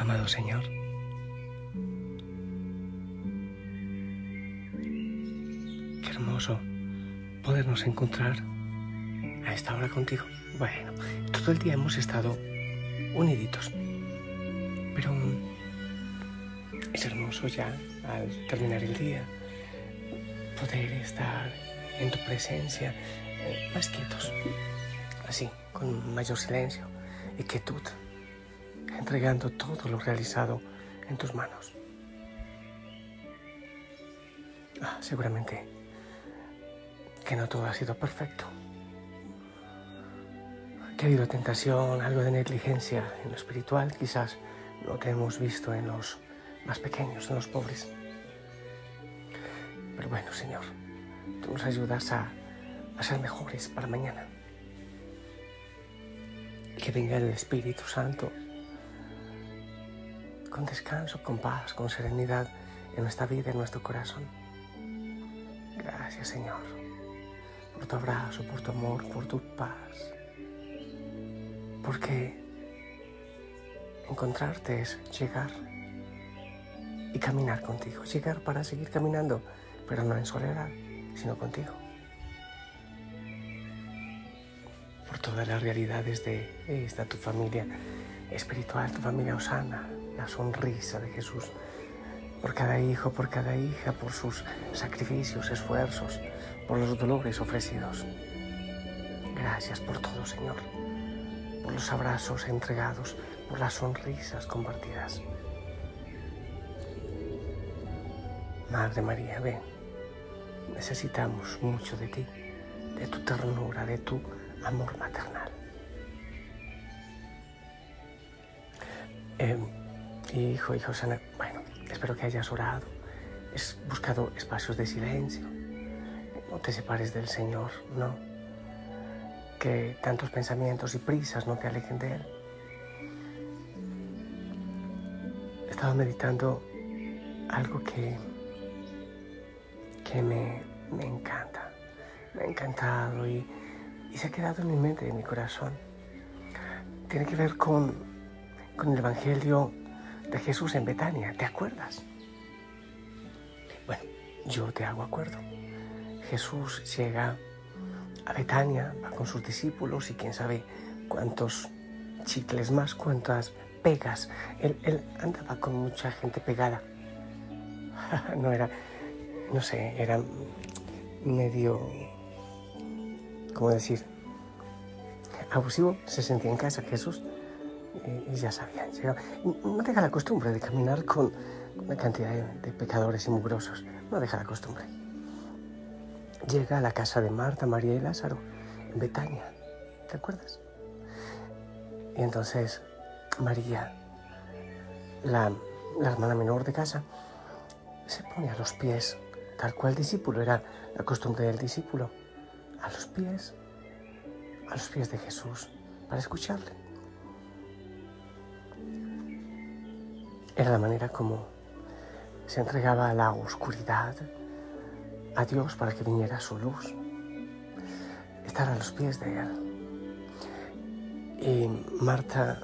Amado Señor, qué hermoso podernos encontrar a esta hora contigo. Bueno, todo el día hemos estado uniditos, pero es hermoso ya al terminar el día poder estar en tu presencia eh, más quietos, así, con mayor silencio y quietud, entregando todo lo realizado en tus manos. Ah, seguramente que no todo ha sido perfecto. Que ha habido tentación, algo de negligencia en lo espiritual, quizás lo que hemos visto en los más pequeños, en los pobres. Pero bueno, Señor, tú nos ayudas a, a ser mejores para mañana. Que venga el Espíritu Santo con descanso, con paz, con serenidad en nuestra vida, en nuestro corazón. Gracias, Señor, por tu abrazo, por tu amor, por tu paz. Porque encontrarte es llegar y caminar contigo. Llegar para seguir caminando, pero no en soledad, sino contigo. Por todas las realidades de esta tu familia espiritual, tu familia osana, la sonrisa de Jesús. Por cada hijo, por cada hija, por sus sacrificios, esfuerzos, por los dolores ofrecidos. Gracias por todo, Señor. Por los abrazos entregados, por las sonrisas compartidas. Madre María, ven, necesitamos mucho de ti, de tu ternura, de tu amor maternal. Eh, hijo, hijo Sana, bueno, espero que hayas orado, has buscado espacios de silencio, no te separes del Señor, no, que tantos pensamientos y prisas no te alejen de Él. Estaba meditando algo que que me, encanta, me ha encantado y, se ha quedado en mi mente y en mi corazón. Tiene que ver con, con el Evangelio de Jesús en Betania, ¿te acuerdas? Bueno, yo te hago acuerdo. Jesús llega a Betania, va con sus discípulos y quién sabe cuántos chicles más, cuántas pegas. Él, él andaba con mucha gente pegada. no era no sé, era medio, ¿cómo decir? Abusivo, se sentía en casa Jesús y, ya sabía. No deja la costumbre de caminar con una cantidad de, pecadores y mugrosos, no deja la costumbre. Llega a la casa de Marta, María y Lázaro, en Betania, ¿te acuerdas? Y entonces María, la, la hermana menor de casa, se pone a los pies tal cual discípulo, era la costumbre del discípulo, a los pies, a los pies de Jesús, para escucharle. Era la manera como se entregaba a la oscuridad a Dios para que viniera su luz, estar a los pies de Él. Y Marta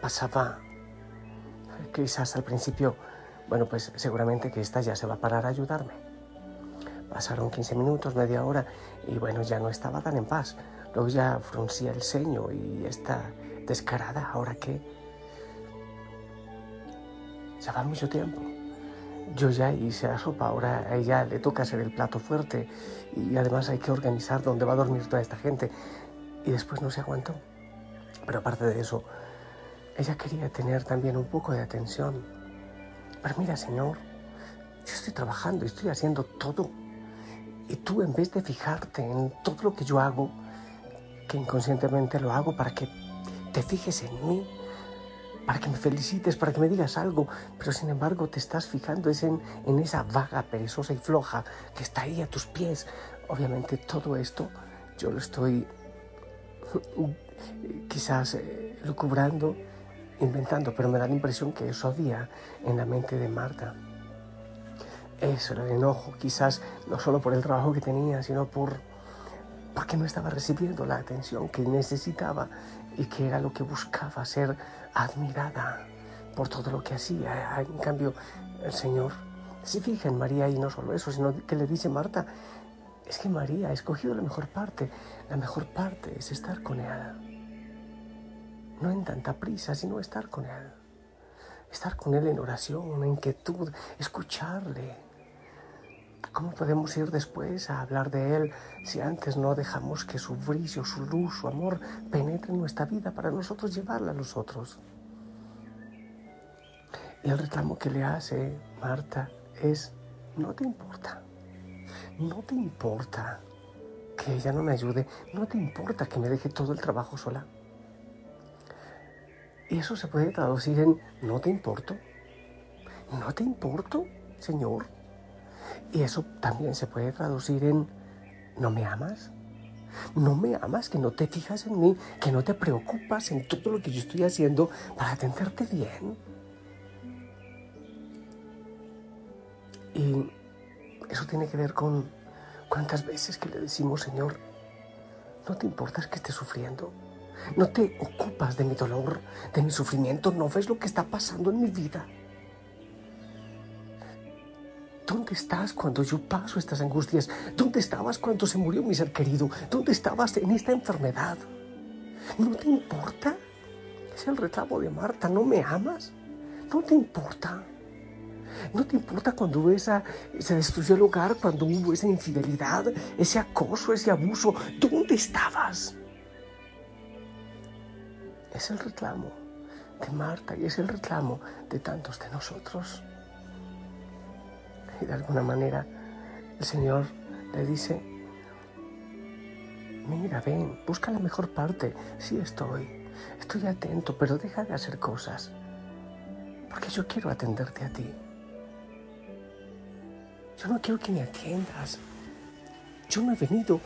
pasaba, quizás al principio, bueno, pues seguramente que esta ya se va a parar a ayudarme. Pasaron 15 minutos, media hora y bueno, ya no estaba tan en paz. Luego ya fruncía el ceño y está descarada. ¿Ahora qué? Ya va mucho tiempo. Yo ya hice la sopa, ahora a ella le toca hacer el plato fuerte y además hay que organizar dónde va a dormir toda esta gente. Y después no se aguantó. Pero aparte de eso, ella quería tener también un poco de atención. Pero mira, Señor, yo estoy trabajando, estoy haciendo todo y tú en vez de fijarte en todo lo que yo hago, que inconscientemente lo hago para que te fijes en mí, para que me felicites, para que me digas algo, pero sin embargo te estás fijando en, en esa vaga, perezosa y floja que está ahí a tus pies. Obviamente todo esto yo lo estoy quizás eh, lucubrando, inventando, pero me da la impresión que eso había en la mente de Marta. Eso el enojo, quizás no solo por el trabajo que tenía, sino por porque no estaba recibiendo la atención que necesitaba y que era lo que buscaba, ser admirada, por todo lo que hacía. En cambio, el Señor se fija en María y no solo eso, sino que le dice Marta, es que María ha escogido la mejor parte. La mejor parte es estar con Él. No en tanta prisa, sino estar con Él. Estar con Él en oración, en inquietud, escucharle. ¿Cómo podemos ir después a hablar de Él si antes no dejamos que su brillo, su luz, su amor penetre en nuestra vida para nosotros llevarla a los otros? Y el reclamo que le hace Marta es, no te importa, no te importa que ella no me ayude, no te importa que me deje todo el trabajo sola. Y eso se puede traducir en, no te importo, no te importo, Señor. Y eso también se puede traducir en, ¿no me amas? No me amas, que no te fijas en mí, que no te preocupas en todo lo que yo estoy haciendo para atenderte bien. Y eso tiene que ver con cuántas veces que le decimos, Señor, no te importas que esté sufriendo, no te ocupas de mi dolor, de mi sufrimiento, no ves lo que está pasando en mi vida. ¿Dónde estás cuando yo paso estas angustias? ¿Dónde estabas cuando se murió mi ser querido? ¿Dónde estabas en esta enfermedad? ¿No te importa? Es el reclamo de Marta, ¿no me amas? ¿No te importa? ¿No te importa cuando esa, se destruyó el hogar, cuando hubo esa infidelidad, ese acoso, ese abuso? ¿Dónde estabas? Es el reclamo de Marta y es el reclamo de tantos de nosotros. Y de alguna manera el Señor le dice, mira, ven, busca la mejor parte. Sí estoy, estoy atento, pero deja de hacer cosas, porque yo quiero atenderte a ti. Yo no quiero que me atiendas. Yo no he venido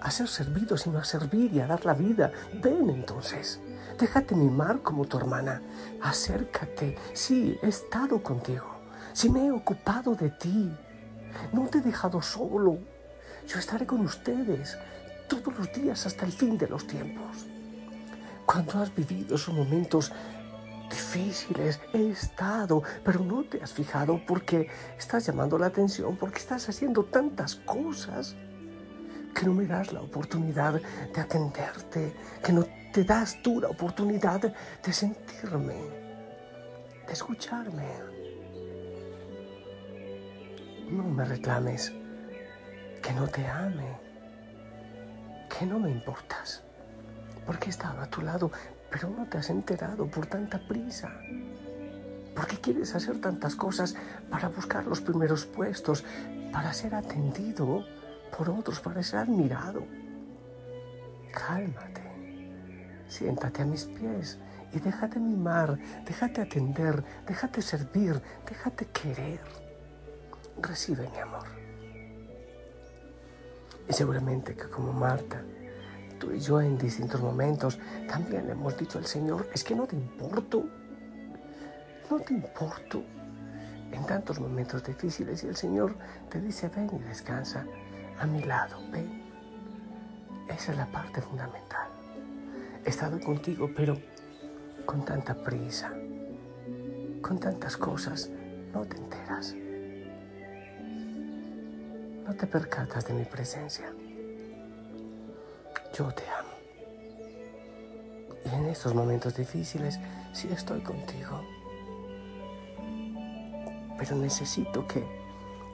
a ser servido, sino a servir y a dar la vida. Ven entonces, déjate mimar como tu hermana. Acércate. Sí, he estado contigo. Sí me he ocupado de ti. No te he dejado solo. Yo estaré con ustedes todos los días hasta el fin de los tiempos. Cuando has vivido esos momentos difíciles he estado, pero no te has fijado porque estás llamando la atención, porque estás haciendo tantas cosas que no me das la oportunidad de atenderte, que no te das tú la oportunidad de sentirme, de escucharme. No me reclames que no te ame, que no me importas, porque estaba a tu lado pero no te has enterado por tanta prisa. ¿Por qué quieres hacer tantas cosas para buscar los primeros puestos, para ser atendido por otros, para ser admirado? Cálmate, siéntate a mis pies y déjate mimar, déjate atender, déjate servir, déjate querer. Recibe mi amor. Y seguramente que como Marta, tú y yo en distintos momentos también le hemos dicho al Señor, es que no te importo, no te importo en tantos momentos difíciles y el Señor te dice, ven y descansa a mi lado, ven. Esa es la parte fundamental. He estado contigo, pero con tanta prisa, con tantas cosas, no te enteras. No te percatas de mi presencia yo te amo. Y en estos momentos difíciles sí estoy contigo. Pero necesito que,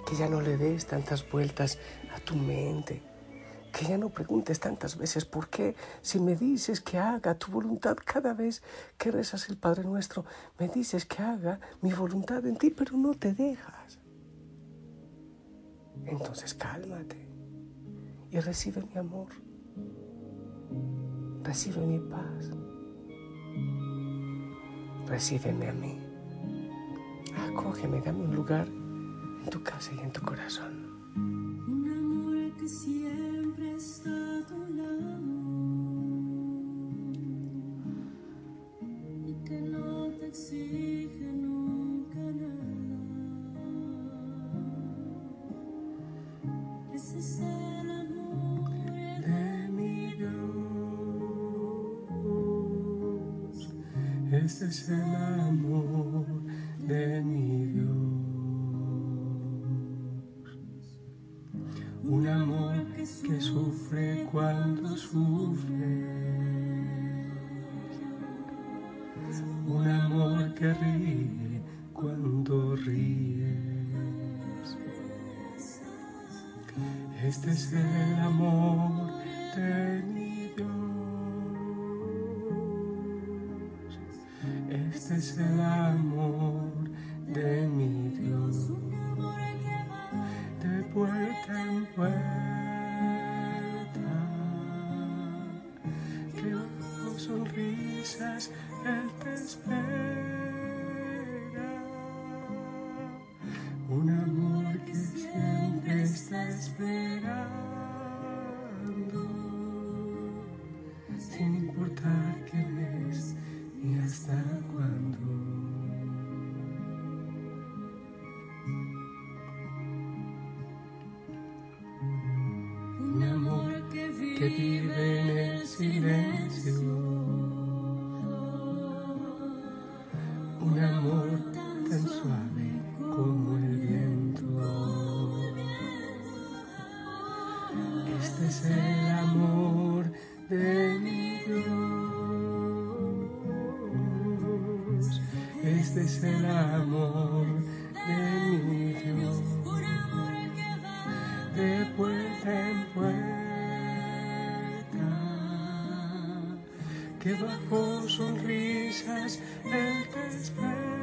que ya no le des tantas vueltas a tu mente. Que ya no preguntes tantas veces por qué. Si me dices que haga tu voluntad cada vez que rezas el Padre Nuestro, me dices que haga mi voluntad en ti, pero no te dejas. Entonces cálmate y recibe mi amor recibe mi paz. Recíbeme a mí. Acógeme, dame un lugar en tu casa y en tu corazón. Este es el amor de mi Dios. Un amor que sufre cuando sufre. Un amor que ríe cuando ríes. Este es el amor de mi importar quién es ni hasta cuándo. Un amor que que vive en el silencio. Un amor tan suave como el viento. Este es el amor de Este es el amor de mi Dios. De puerta en puerta, que bajo sonrisas Él te espera.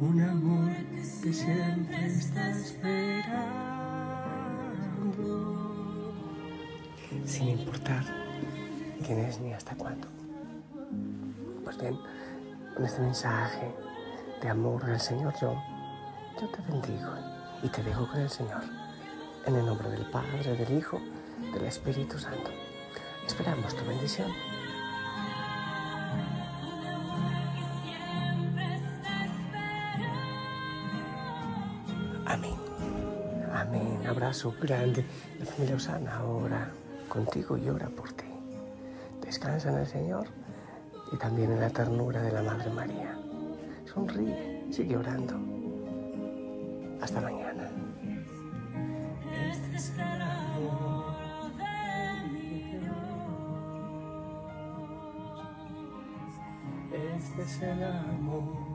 Un amor que siempre está esperando. Sin importar quién es ni hasta cuándo. Pues bien, con este mensaje de amor del Señor, yo, yo te bendigo y te dejo con el Señor. En el nombre del Padre, del Hijo, del Espíritu Santo. Esperamos tu bendición. Amén. Amén. Abrazo grande. La familia Osana ahora contigo y ora por ti. Descansa en el Señor y también en la ternura de la Madre María. Sonríe, sigue orando. Hasta mañana. Este es el amor